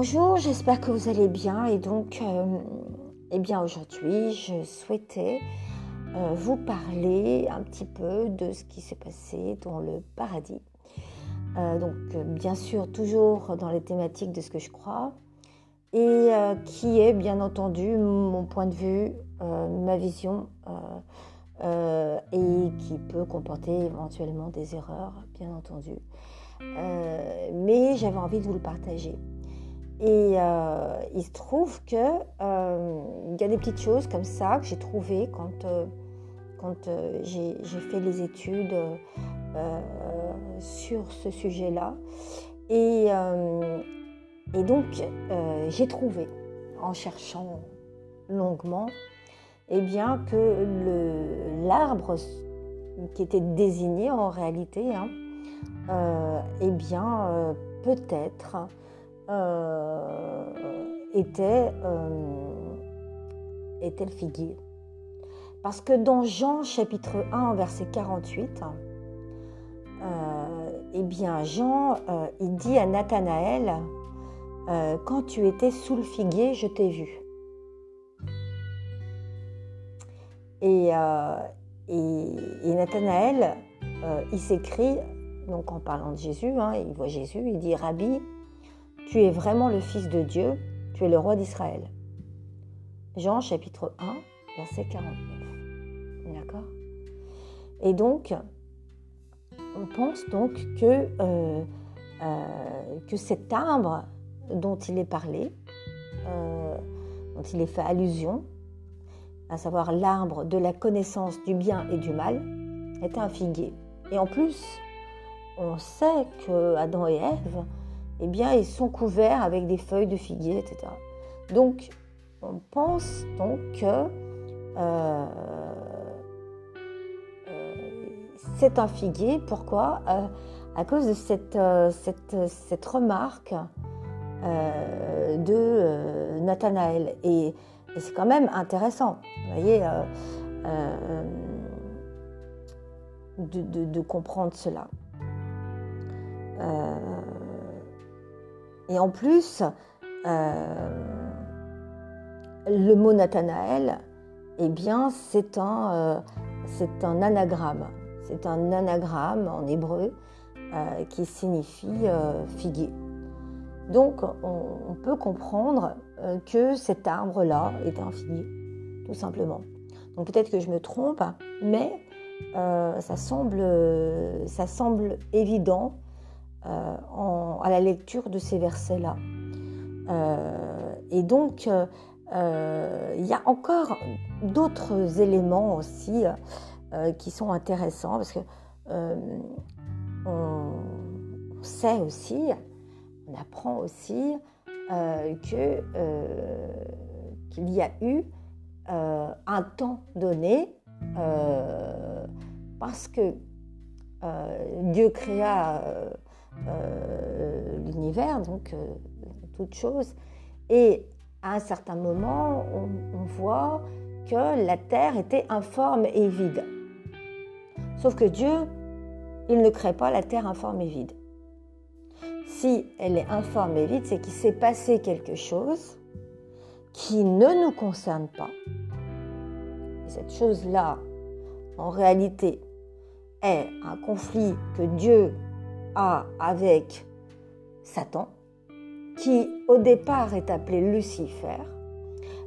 Bonjour, j'espère que vous allez bien et donc, euh, eh bien aujourd'hui, je souhaitais euh, vous parler un petit peu de ce qui s'est passé dans le paradis. Euh, donc, bien sûr, toujours dans les thématiques de ce que je crois et qui est bien entendu mon point de vue, ma vision et qui peut comporter éventuellement des erreurs, bien entendu. mais j'avais envie de vous le partager. Et euh, il se trouve qu'il euh, y a des petites choses comme ça que j'ai trouvées quand, euh, quand j'ai fait les études sur ce sujet-là. Et, et, donc, j'ai trouvé, en cherchant longuement, eh bien, que l'arbre qui était désigné en réalité, hein, eh bien, peut-être était, euh, était le figuier. Parce que dans Jean chapitre 1 verset 48, euh, eh bien Jean, il dit à Nathanaël, quand tu étais sous le figuier, je t'ai vu. Et, et, Nathanaël, il s'écrit, donc en parlant de Jésus, hein, il voit Jésus, il dit Rabbi, tu es vraiment le Fils de Dieu, tu es le roi d'Israël. Jean chapitre 1, verset 49. D'accord? Et donc, on pense donc que, euh, euh, que cet arbre dont il est parlé, euh, dont il est fait allusion, à savoir l'arbre de la connaissance du bien et du mal, est un figuier. Et en plus, on sait que Adam et Ève eh bien, ils sont couverts avec des feuilles de figuier, etc. Donc, on pense donc que euh, euh, c'est un figuier. Pourquoi? Euh, À cause de cette, cette, remarque de Nathanaël. Et, c'est quand même intéressant, vous voyez, de, comprendre cela. Et en plus, euh, le mot Nathanaël, eh bien, c'est un, euh, c'est un anagramme. C'est un anagramme en hébreu euh, qui signifie figuier. Donc, on, peut comprendre que cet arbre-là est un figuier, tout simplement. Donc, peut-être que je me trompe, mais ça, semble, ça semble évident euh, à la lecture de ces versets-là. Euh, et donc, euh, il y a encore d'autres éléments aussi qui sont intéressants parce que on, sait aussi, on apprend aussi que qu'il y a eu un temps donné parce que Dieu créa euh, l'univers, donc euh, toute chose. Et à un certain moment, on, voit que la Terre était informe et vide. Sauf que Dieu, il ne crée pas la Terre informe et vide. Si elle est informe et vide, c'est qu'il s'est passé quelque chose qui ne nous concerne pas. Et cette chose-là, en réalité, est un conflit que Dieu avec Satan, qui au départ est appelé Lucifer.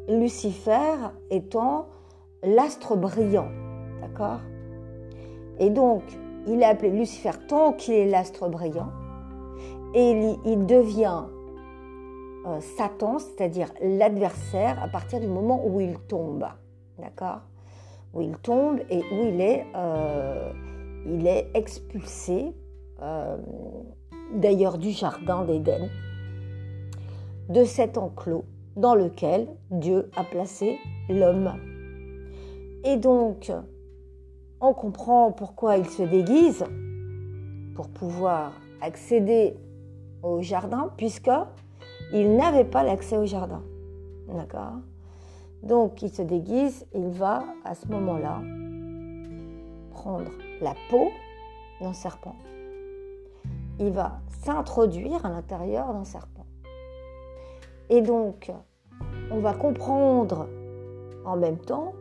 Lucifer étant l'astre brillant, d'accord? Et donc, il est appelé Lucifer tant qu'il est l'astre brillant, et il, devient euh, Satan, c'est-à-dire l'adversaire, à partir du moment où il tombe, d'accord? Où il tombe et où il est, euh, il est expulsé euh, d'ailleurs du jardin d'Éden, de cet enclos dans lequel Dieu a placé l'homme. Et donc, on comprend pourquoi il se déguise pour pouvoir accéder au jardin, puisque il n'avait pas l'accès au jardin. D'accord? Donc, il se déguise, il va à ce moment-là prendre la peau d'un serpent il va s'introduire à l'intérieur d'un serpent. Et donc, on va comprendre en même temps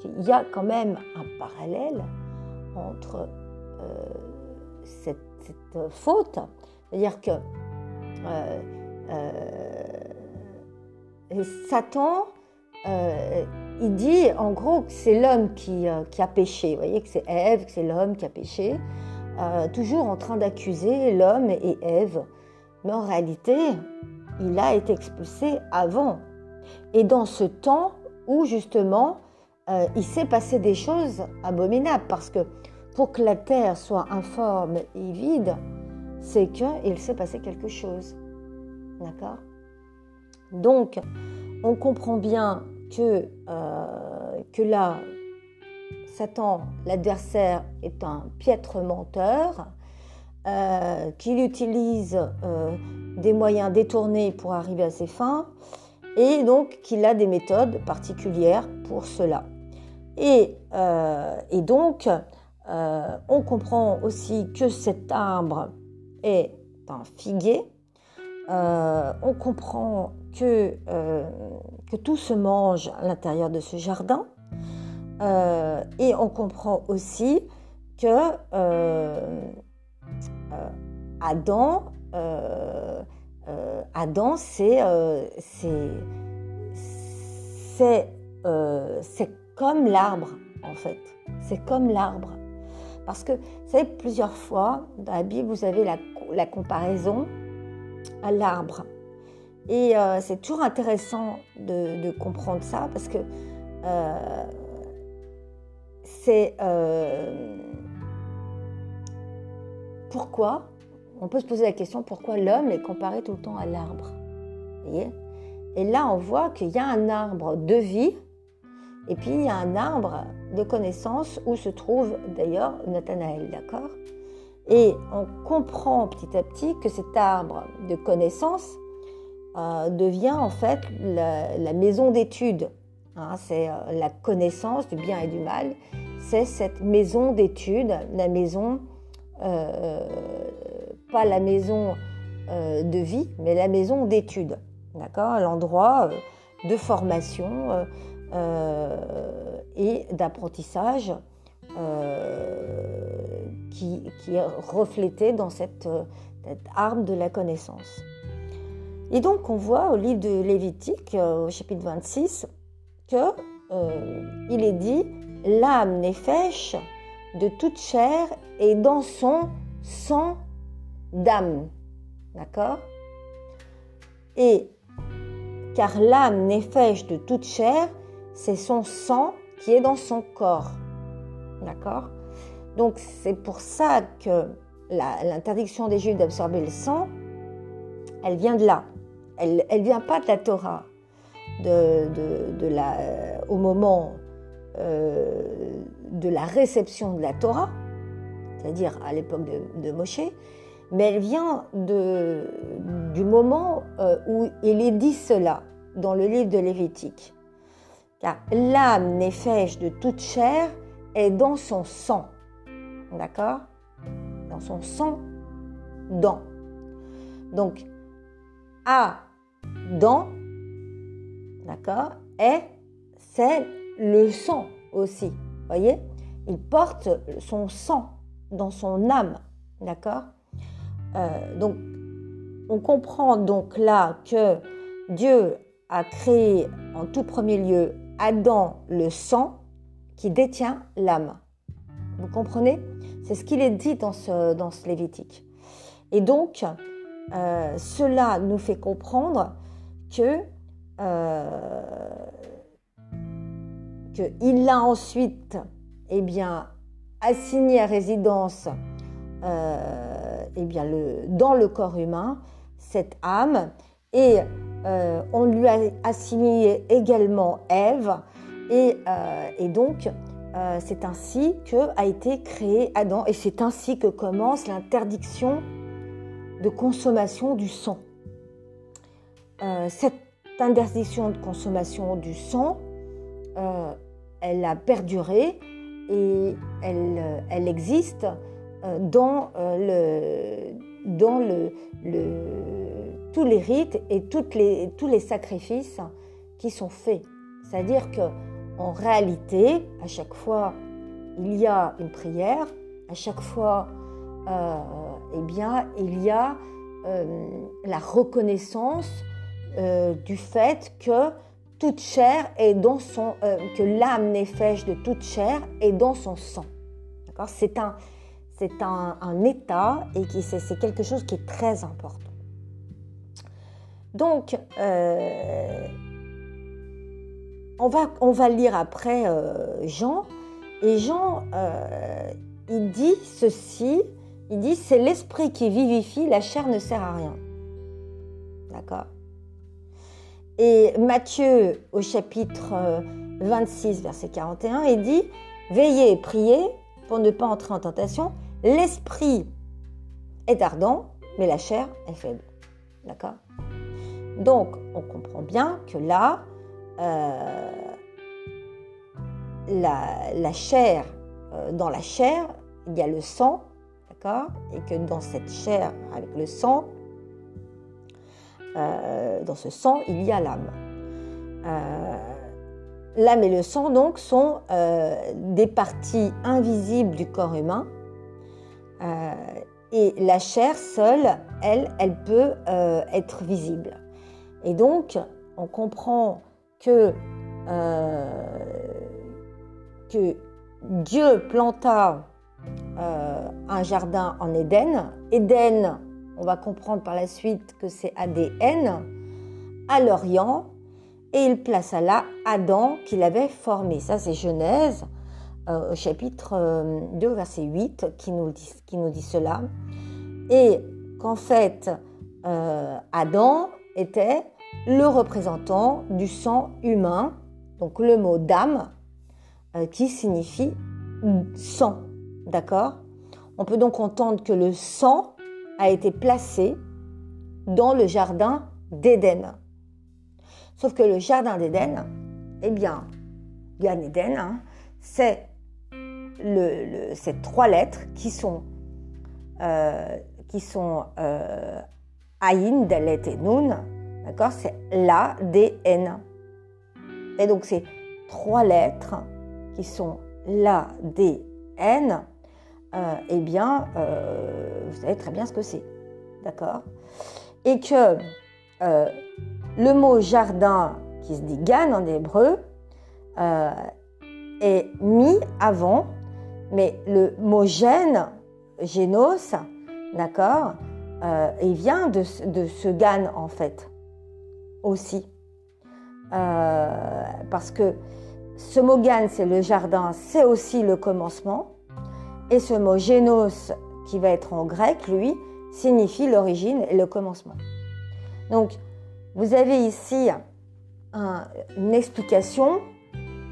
qu'il y a quand même un parallèle entre euh, cette, faute, c'est-à-dire que euh, euh, Satan, il dit en gros que c'est l'homme qui, qui, a péché, vous voyez que c'est Ève, que c'est l'homme qui a péché, toujours en train d'accuser l'homme et Ève, mais en réalité, il a été expulsé avant. Et dans ce temps où justement euh, il s'est passé des choses abominables, parce que pour que la terre soit informe et vide, c'est qu'il s'est passé quelque chose. D'accord? Donc, on comprend bien que, euh, que là, Satan, l'adversaire, est un piètre menteur, euh, qu'il utilise des moyens détournés pour arriver à ses fins, et donc qu'il a des méthodes particulières pour cela. Euh, et, donc, euh, on comprend aussi que cet arbre est un figuier. Euh, on comprend que tout se mange à l'intérieur de ce jardin. Et on comprend aussi que Adam, Adam c'est c'est comme l'arbre, en fait. C'est comme l'arbre. Parce que, vous savez, plusieurs fois, dans la Bible, vous avez la, comparaison à l'arbre. Et euh, c'est toujours intéressant de, comprendre ça parce que euh, c'est euh, pourquoi, on peut se poser la question pourquoi l'homme est comparé tout le temps à l'arbre. Et là, on voit qu'il y a un arbre de vie et puis il y a un arbre de connaissance où se trouve d'ailleurs Nathanaël, d'accord? Et on comprend petit à petit que cet arbre de connaissance euh, devient en fait la, maison d'études. Hein, c'est euh, la connaissance du bien et du mal. C'est cette maison d'études, la maison, euh, pas la maison de vie, mais la maison d'études, d'accord? L'endroit de formation euh, et d'apprentissage euh, qui, est reflété dans cette, arme de la connaissance. Et donc on voit au livre de Lévitique, euh, au chapitre 26, que il est dit l'âme fêche de toute chair et dans son sang d'âme. D'accord? Et car l'âme fêche de toute chair c'est son sang qui est dans son corps. D'accord? Donc c'est pour ça que l'interdiction des Juifs d'absorber le sang, elle vient de là. Elle ne vient pas de la Torah. De, la, au moment euh, de la réception de la Torah, c'est-à-dire à, l'époque de, Moshe, mais elle vient du moment euh, où il est dit cela dans le livre de Lévitique car l'âme néfèche de toute chair est dans son sang. D'accord? Dans son sang, dans. Donc, à, dans, d'accord? Et c'est le sang aussi. Voyez? Il porte son sang dans son âme. D'accord? Euh, Donc, on comprend donc là que Dieu a créé en tout premier lieu Adam le sang qui détient l'âme. Vous comprenez? C'est ce qu'il est dit dans ce, dans ce Lévitique. Et donc, euh, cela nous fait comprendre que euh, qu'il a ensuite eh bien, assigné à résidence euh, eh bien, le, dans le corps humain cette âme. Et euh, on lui a assigné également Ève, et, euh, donc euh, c'est ainsi que a été créé Adam, et c'est ainsi que commence l'interdiction de consommation du sang. cette interdiction de consommation du sang, elle a perduré et elle, existe dans le, dans le tous les rites et toutes les, tous les sacrifices qui sont faits. C'est-à-dire que en réalité, à chaque fois, il y a une prière, à chaque fois, euh, eh bien, il y a euh, la reconnaissance euh, du fait que toute chair est dans son, que l'âme néfèche de toute chair est dans son sang. D'accord? C'est un, c'est un, état et qui, c'est, quelque chose qui est très important. Donc, on va, on va lire après Jean et Jean, euh, il dit ceci, il dit c'est l'esprit qui vivifie, la chair ne sert à rien. D'accord? Et Matthieu, au chapitre 26, euh, verset 41, il dit Veillez et priez pour ne pas entrer en tentation. L'esprit est ardent, mais la chair est faible. D'accord? Donc, on comprend bien que là, euh, la, chair, euh, dans la chair, il y a le sang, d'accord? Et que dans cette chair, avec le sang, euh, dans ce sang, il y a l'âme. Euh, l'âme et le sang, donc, sont des parties invisibles du corps humain. et la chair seule, elle, elle peut être visible. Et donc, on comprend que Dieu planta euh, un jardin en Éden. Éden, on va comprendre par la suite que c'est ADN, à l'Orient, et il plaça là Adam qu'il avait formé. Ça, c'est Genèse, euh, chapitre 2, euh, verset 8, qui nous dit, qui nous dit cela. Et qu'en fait, Adam était le représentant du sang humain. Donc le mot d'âme euh, qui signifie sang. D'accord? On peut donc entendre que le sang a été placé dans le jardin d'Éden. Sauf que le jardin d'Éden, eh bien, Gan Eden, hein, c'est le, ces trois lettres qui sont, euh, qui sont euh, Aïn, Dalet et Nun, d'accord C'est la, D, N. Et donc, c'est trois lettres qui sont l'ADN, euh, eh bien, euh, vous savez très bien ce que c'est. D'accord? Et que euh, le mot jardin, qui se dit gan en hébreu, est mis avant, mais le mot gène, génos, d'accord, il vient de, de, ce gan en fait, aussi. parce que ce mot gan, c'est le jardin, c'est aussi le commencement. Et ce mot génos, qui va être en grec, lui, signifie l'origine et le commencement. Donc, vous avez ici une explication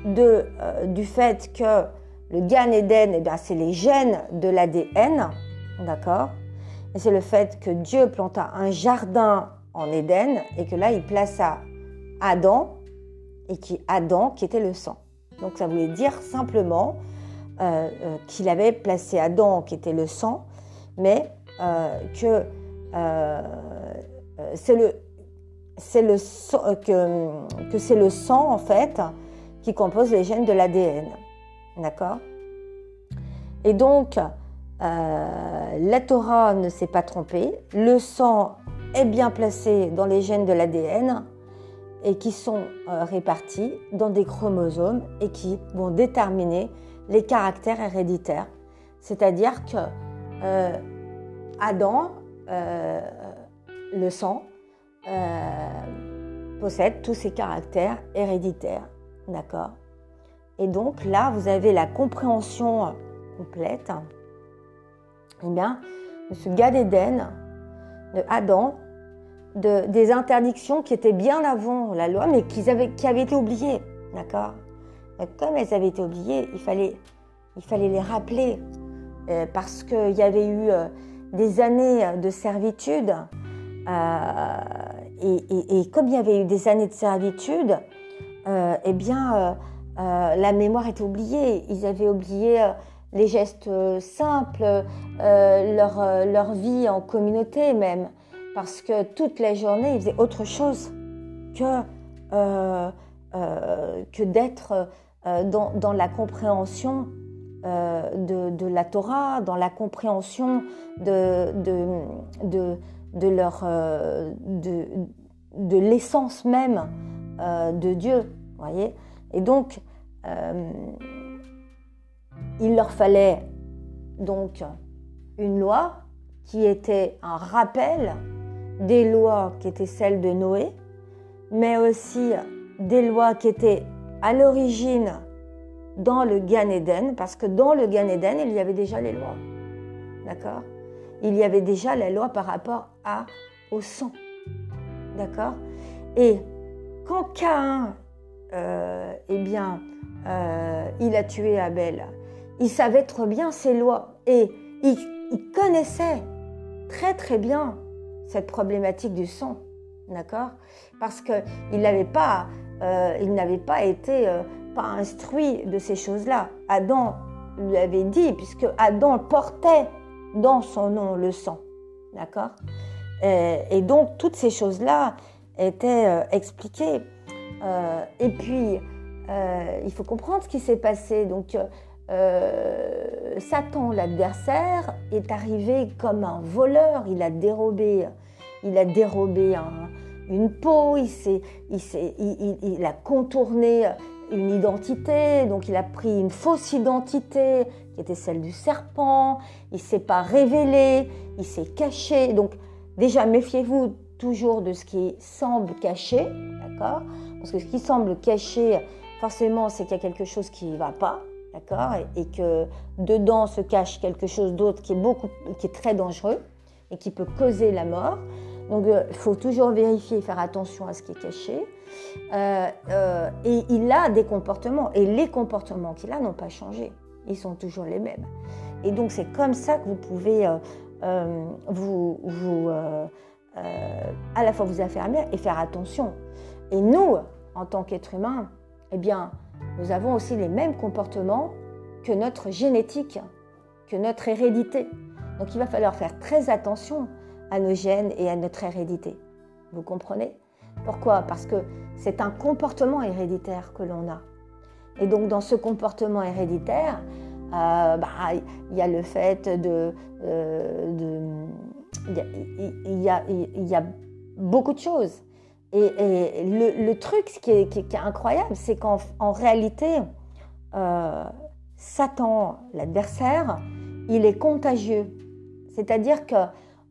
euh, du fait que le Gan Eden, eh c'est les gènes de l'ADN, d'accord? Et c'est le fait que Dieu planta un jardin en Éden et que là, il plaça Adam et qui Adam qui était le sang. Donc ça voulait dire simplement euh, euh, qu'il avait placé Adam qui était le sang, mais euh, que c'est le le que, que c'est le sang en fait qui compose les gènes de l'ADN, d'accord? Et donc la Torah ne s'est pas trompée, le sang est bien placé dans les gènes de l'ADN et qui sont répartis dans des chromosomes et qui vont déterminer les caractères héréditaires. C'est-à-dire que euh, Adam, euh, le sang, possède tous ces caractères héréditaires. D'accord? Et donc là, vous avez la compréhension complète. Eh bien, de ce gars d'Éden, de Adam, des interdictions qui étaient bien avant la loi, mais qui avaient été oubliées. D'accord? Comme elles avaient été oubliées, il fallait, il fallait les rappeler, euh, parce qu'il y avait eu euh, des années de servitude. Euh, et, comme il y avait eu des années de servitude, eh bien, la mémoire était oubliée. Ils avaient oublié les gestes simples, leur, leur vie en communauté même. parce que toute la journée, il faisait autre chose que, que d'être dans, la compréhension de, la Torah, dans la compréhension de, de, leur, de, de l'essence même de Dieu. Voyez Et donc, il leur fallait donc une loi qui était un rappel des lois qui étaient celles de Noé, mais aussi des lois qui étaient à l'origine dans le Gan Eden, parce que dans le Gan Eden, il y avait déjà les lois. D'accord? Il y avait déjà la loi par rapport à, au sang. D'accord? Et quand Caïn, euh, eh bien, euh, il a tué Abel, il savait trop bien ses lois et il, connaissait très très bien cette problématique du sang, d'accord? Parce qu'il n'avait pas, euh, il n'avait pas été euh, pas instruit de ces choses-là. Adam lui avait dit, puisque Adam portait dans son nom le sang, d'accord? Et, donc toutes ces choses-là étaient euh, expliquées. et puis il faut comprendre ce qui s'est passé. Donc euh, Satan, l'adversaire, est arrivé comme un voleur. Il a dérobé, il a dérobé une peau, il, il, il, a contourné une identité, donc il a pris une fausse identité qui était celle du serpent, il s'est pas révélé, il s'est caché. Donc déjà, méfiez-vous toujours de ce qui semble caché, d'accord? Parce que ce qui semble caché, forcément, c'est qu'il y a quelque chose qui ne va pas d'accord? Et, que dedans se cache quelque chose d'autre qui est beaucoup, qui est très dangereux et qui peut causer la mort. Donc euh, il faut toujours vérifier, faire attention à ce qui est caché. Euh, euh, et il a des comportements et les comportements qu'il a n'ont pas changé. Ils sont toujours les mêmes. Et donc c'est comme ça que vous pouvez à la fois vous affermir et faire attention. Et nous, en tant qu'êtres humains, eh bien, nous avons aussi les mêmes comportements que notre génétique, que notre hérédité. Donc il va falloir faire très attention à nos gènes et à notre hérédité. Vous comprenez? Pourquoi? Parce que c'est un comportement héréditaire que l'on a. Et donc dans ce comportement héréditaire, euh, bah, il y a le fait de... Euh, il y, a, beaucoup de choses. Et, le, truc qui est, qui, est incroyable, c'est qu'en réalité, euh, Satan, l'adversaire, il est contagieux. C'est-à-dire que,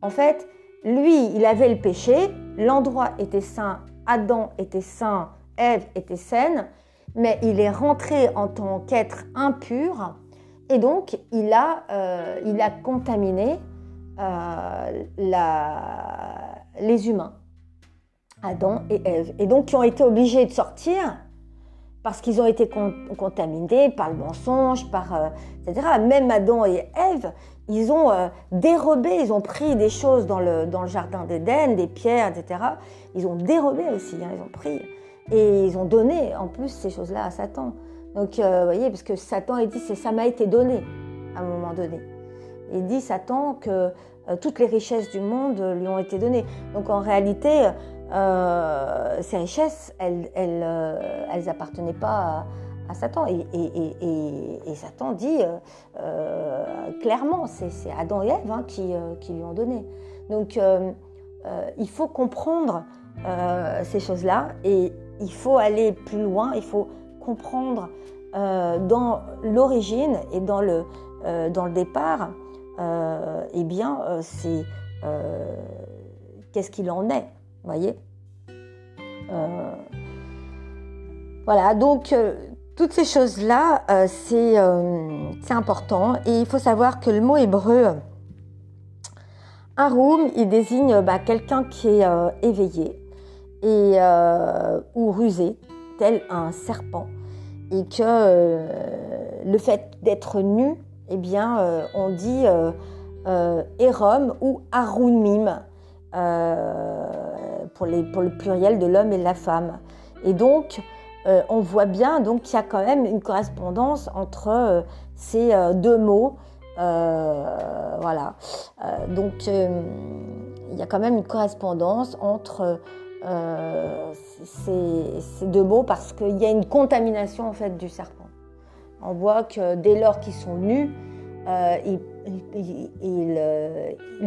en fait, lui, il avait le péché, l'endroit était saint, Adam était saint, Ève était saine, mais il est rentré en tant qu'être impur, et donc il a, euh, il a contaminé euh, la, les humains. Adam et Ève, et donc qui ont été obligés de sortir parce qu'ils ont été contaminés par le mensonge, par, euh, etc. Même Adam et Ève, ils ont euh, dérobé, ils ont pris des choses dans le, dans le jardin d'Éden, des pierres, etc. Ils ont dérobé aussi, hein, ils ont pris. Et ils ont donné en plus ces choses-là à Satan. Donc, euh, vous voyez, parce que Satan, il dit, ça m'a été donné à un moment donné. Il dit, Satan, que toutes les richesses du monde lui ont été données. Donc, en réalité, euh, ces richesses, elles, elles, euh, appartenaient pas à, Satan. Et, Satan dit euh, clairement, c'est Adam et Ève hein, qui, qui, lui ont donné. Donc il faut comprendre ces choses-là et il faut aller plus loin, il faut comprendre dans l'origine et dans le, dans le départ, eh bien, c'est qu'est-ce qu'il en est voyez? Euh, Voilà, donc euh, toutes ces choses-là, euh, c'est important. Et il faut savoir que le mot hébreu, arum, il désigne bah, quelqu'un qui est éveillé et, ou rusé, tel un serpent. Et que le fait d'être nu, eh bien, on dit Erom ou Arumim pour, le pluriel de l'homme et de la femme. Et donc, euh, on voit bien donc qu'il y a quand même une correspondance entre euh, ces euh, deux mots. voilà. donc, il y a quand même une correspondance entre ces, deux mots parce qu'il y a une contamination en fait du serpent. On voit que dès lors qu'ils sont nus, ils,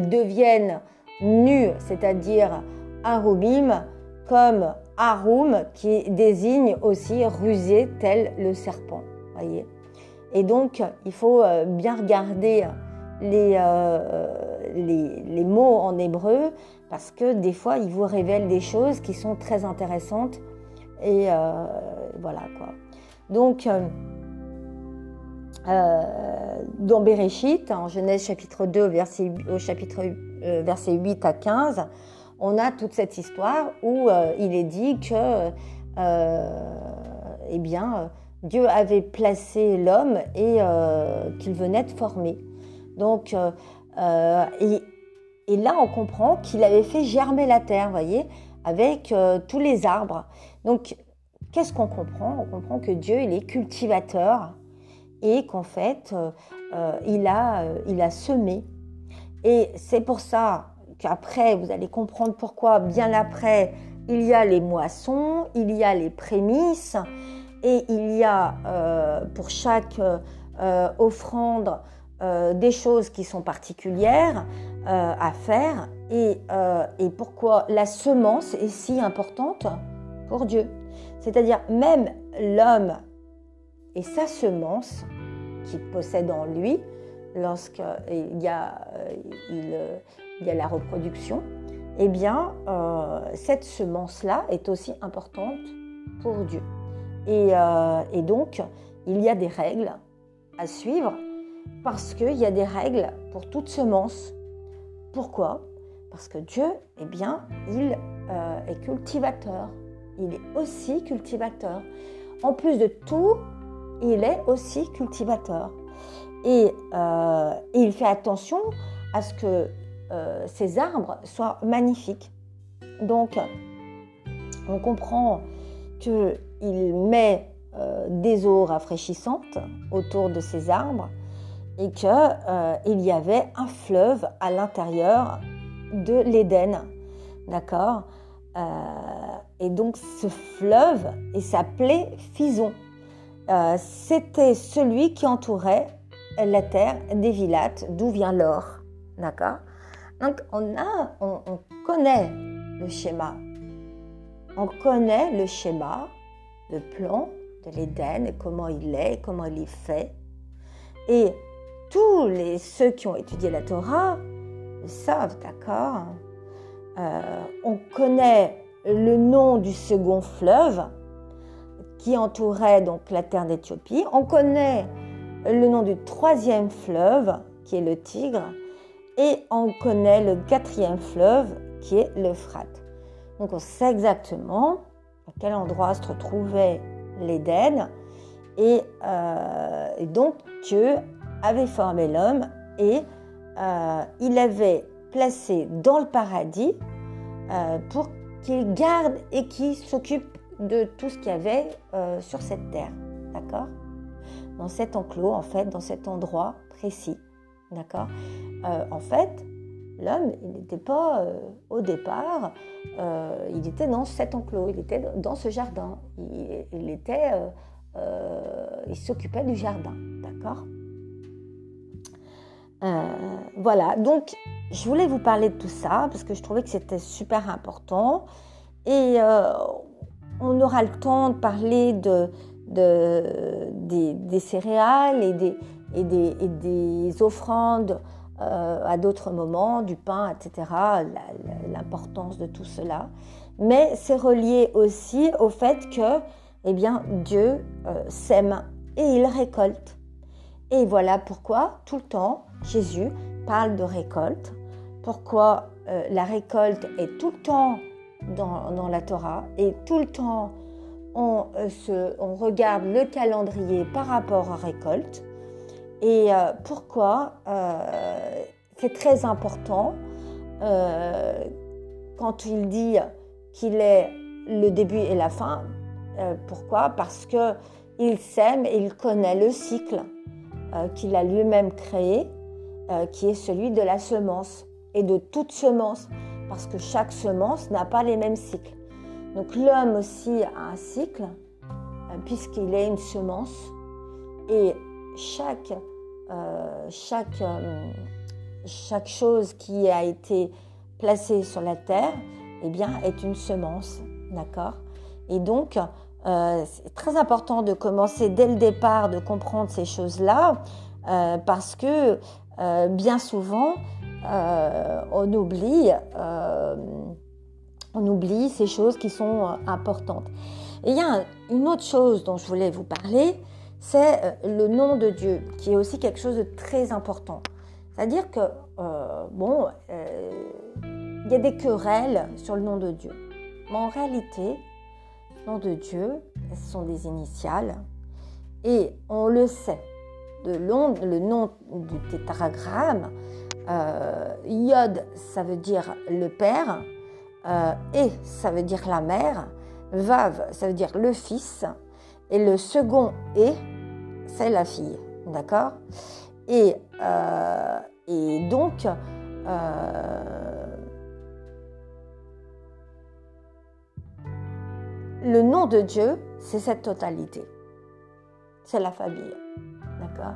deviennent nus, c'est-à-dire arubim, comme arum qui désigne aussi rusé tel le serpent. Voyez et donc, il faut euh, bien regarder les, euh, les, les, mots en hébreu parce que des fois, ils vous révèlent des choses qui sont très intéressantes. Et euh, voilà quoi. Donc, dans Bereshit, en Genèse chapitre 2, verset, au chapitre verset 8 à 15, on a toute cette histoire où il est dit que, eh bien, Dieu avait placé l'homme et euh, qu'il venait de former. Donc, euh, euh, et, là, on comprend qu'il avait fait germer la terre, voyez, avec tous les arbres. Donc, qu'est-ce qu'on comprend? On comprend que Dieu, il est cultivateur et qu'en fait, il, a, il a semé. Et c'est pour ça qu'après, vous allez comprendre pourquoi, bien après, il y a les moissons, il y a les prémices et il y a euh, pour chaque euh, offrande euh, des choses qui sont particulières à faire et, et pourquoi la semence est si importante pour Dieu. C'est-à-dire même l'homme et sa semence qu'il possède en lui lorsqu'il y, a, il, il y a la reproduction, eh bien, cette semence-là est aussi importante pour Dieu. Euh, et, donc, il y a des règles à suivre parce qu'il y a des règles pour toute semence. Pourquoi? Parce que Dieu, eh bien, il euh, est cultivateur. Il est aussi cultivateur. En plus de tout, il est aussi cultivateur. Et, euh, il fait attention à ce que ces arbres soient magnifiques. Donc, on comprend que il met euh, des eaux rafraîchissantes autour de ces arbres et qu'il euh, y avait un fleuve à l'intérieur de l'Éden. D'accord? Euh, Et donc ce fleuve, il s'appelait Fison. C'était celui qui entourait la terre des Vilates, d'où vient l'or. D'accord? Donc on, a, on connaît le schéma. On connaît le schéma le plan de l'Éden comment il est, comment il est fait. Et tous les, ceux qui ont étudié la Torah le savent, d'accord euh, On connaît le nom du second fleuve qui entourait donc la terre d'Éthiopie. On connaît le nom du troisième fleuve qui est le Tigre. Et on connaît le quatrième fleuve qui est l'Euphrate. Donc on sait exactement à quel endroit se retrouvait l'Éden. Euh, et, donc Dieu avait formé l'homme et euh, il avait placé dans le paradis euh, pour qu'il garde et qu'il s'occupe de tout ce qu'il y avait sur cette terre. D'accord? Dans cet enclos, en fait, dans cet endroit précis. D'accord? En fait, L'homme, il n'était pas euh, au départ, euh, il était dans cet enclos, il était dans ce jardin. Il, était, euh, il s'occupait du jardin, d'accord? Voilà, donc je voulais vous parler de tout ça parce que je trouvais que c'était super important et on aura le temps de parler de, des, céréales et des, et des, et des offrandes euh, à d'autres moments, du pain, etc., l'importance de tout cela. Mais c'est relié aussi au fait que eh bien, Dieu euh, sème et il récolte. Et voilà pourquoi tout le temps Jésus parle de récolte, pourquoi euh, la récolte est tout le temps dans, dans, la Torah et tout le temps on, se, on regarde le calendrier par rapport à récolte. Et euh, pourquoi euh, c'est très important euh, quand il dit qu'il est le début et la fin. pourquoi? Parce que il sème et il connaît le cycle qu'il a lui-même créé, qui est celui de la semence et de toute semence. parce que chaque semence n'a pas les mêmes cycles. Donc l'homme aussi a un cycle, puisqu'il est une semence, et chaque, euh, chaque, euh, chaque chose qui a été placée sur la terre eh bien, est une semence. D'accord? Et donc, c'est très important de commencer dès le départ de comprendre ces choses-là, parce que bien souvent, on oublie on oublie ces choses qui sont euh, importantes. Et il y a une autre chose dont je voulais vous parler, c'est euh, le nom de Dieu, qui est aussi quelque chose de très important. C'est-à-dire que, euh, bon, il y a des querelles sur le nom de Dieu. Mais en réalité, le nom de Dieu, ce sont des initiales. Et on le sait, le nom du tétragramme, Yod, ça veut dire le Père, euh, et, ça veut dire la mère. Vav, ça veut dire le fils. Et le second et, c'est la fille. D'accord? Et, euh, et, donc, euh, le nom de Dieu, c'est cette totalité. C'est la famille. D'accord?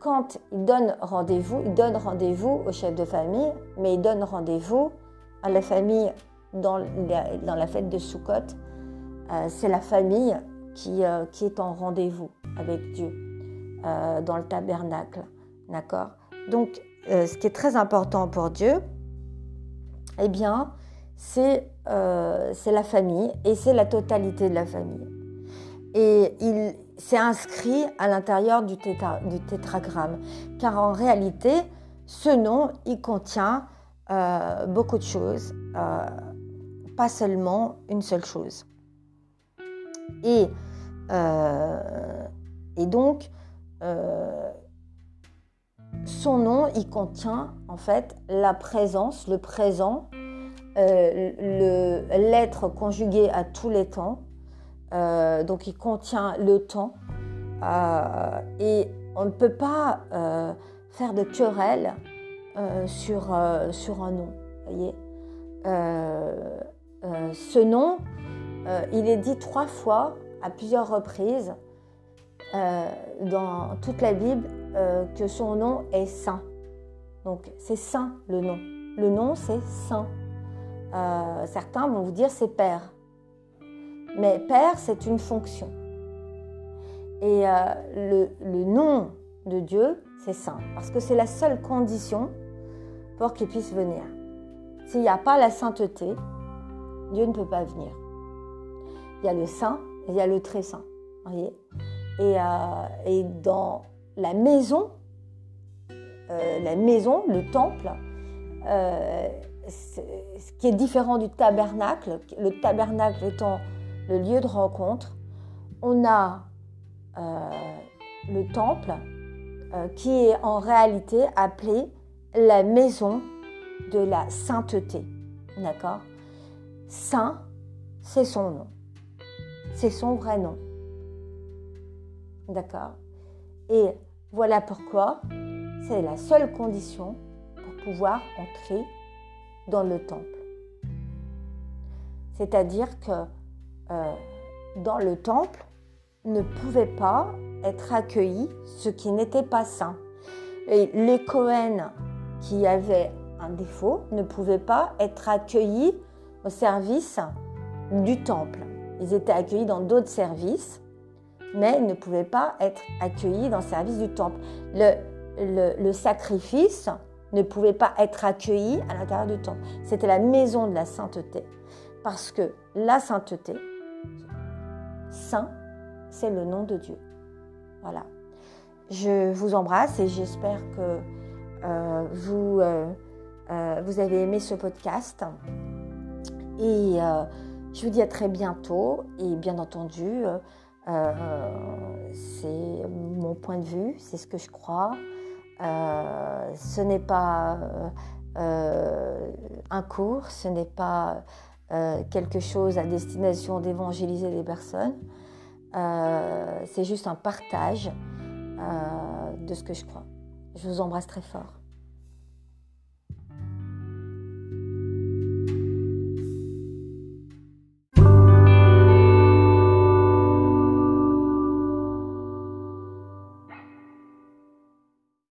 Quand il donne rendez-vous, il donne rendez-vous au chef de famille, mais il donne rendez-vous à la famille dans la, fête de Sukkot. Euh, c'est la famille qui, euh, qui est en rendez-vous avec Dieu euh, dans le tabernacle. D'accord? Donc, ce qui est très important pour Dieu, eh bien, c'est la famille et c'est la totalité de la famille. Et il, c'est inscrit à l'intérieur du, tétragramme. Car en réalité, ce nom, il contient beaucoup de choses, pas seulement une seule chose. Et, euh, et donc, son nom, il contient en fait la présence, le présent, l'être conjugué à tous les temps, euh, donc il contient le temps. Euh, et on ne peut pas euh, faire de querelle sur, sur un nom. Voyez ce nom, il est dit trois fois à plusieurs reprises dans toute la Bible que son nom est saint. Donc c'est saint le nom. Le nom c'est saint. certains vont vous dire c'est Père. Mais Père, c'est une fonction. Et euh, le, nom de Dieu, c'est saint, parce que c'est la seule condition pour qu'il puisse venir. S'il n'y a pas la sainteté, Dieu ne peut pas venir. Il y a le saint et il y a le très saint. Voyez et, euh, et, dans la maison, euh, la maison, le temple, ce qui est différent du tabernacle, le tabernacle étant le lieu de rencontre, on a euh, le temple euh, qui est en réalité appelé la maison de la sainteté. D'accord? Saint, c'est son nom. C'est son vrai nom. D'accord? Et voilà pourquoi c'est la seule condition pour pouvoir entrer dans le temple. C'est-à-dire que euh, dans le temple ne pouvaient pas être accueillis ce qui n'était pas saint. Et les Cohen qui avaient un défaut ne pouvaient pas être accueillis au service du temple. Ils étaient accueillis dans d'autres services, mais ils ne pouvaient pas être accueillis dans le service du temple. Le, sacrifice ne pouvait pas être accueilli à l'intérieur du temple. C'était la maison de la sainteté. Parce que la sainteté, Saint, c'est le nom de Dieu. Voilà. Je vous embrasse et j'espère que euh, euh, euh, vous avez aimé ce podcast. Et je vous dis à très bientôt. Et bien entendu, c'est mon point de vue, c'est ce que je crois. ce n'est pas un cours, ce n'est pas euh, quelque chose à destination d'évangéliser les personnes. Euh, c'est juste un partage euh, de ce que je crois. Je vous embrasse très fort.